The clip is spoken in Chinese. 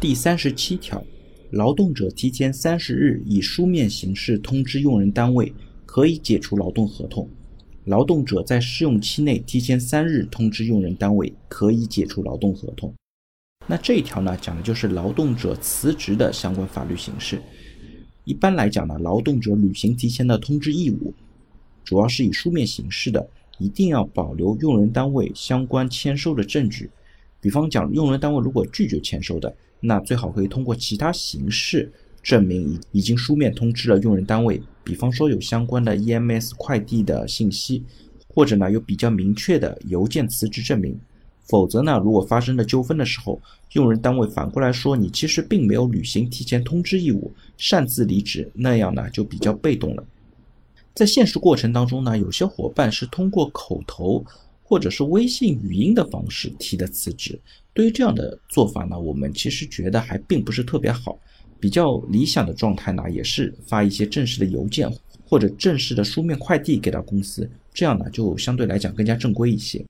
第三十七条，劳动者提前三十日以书面形式通知用人单位，可以解除劳动合同；劳动者在试用期内提前三日通知用人单位，可以解除劳动合同。那这一条呢，讲的就是劳动者辞职的相关法律形式。一般来讲呢，劳动者履行提前的通知义务，主要是以书面形式的，一定要保留用人单位相关签收的证据。比方讲，用人单位如果拒绝签收的，那最好可以通过其他形式证明已已经书面通知了用人单位。比方说有相关的 EMS 快递的信息，或者呢有比较明确的邮件辞职证明。否则呢，如果发生了纠纷的时候，用人单位反过来说你其实并没有履行提前通知义务，擅自离职，那样呢就比较被动了。在现实过程当中呢，有些伙伴是通过口头或者是微信语音的方式提的辞职。对于这样的做法呢，我们其实觉得还并不是特别好。比较理想的状态呢，也是发一些正式的邮件或者正式的书面快递给到公司，这样呢就相对来讲更加正规一些。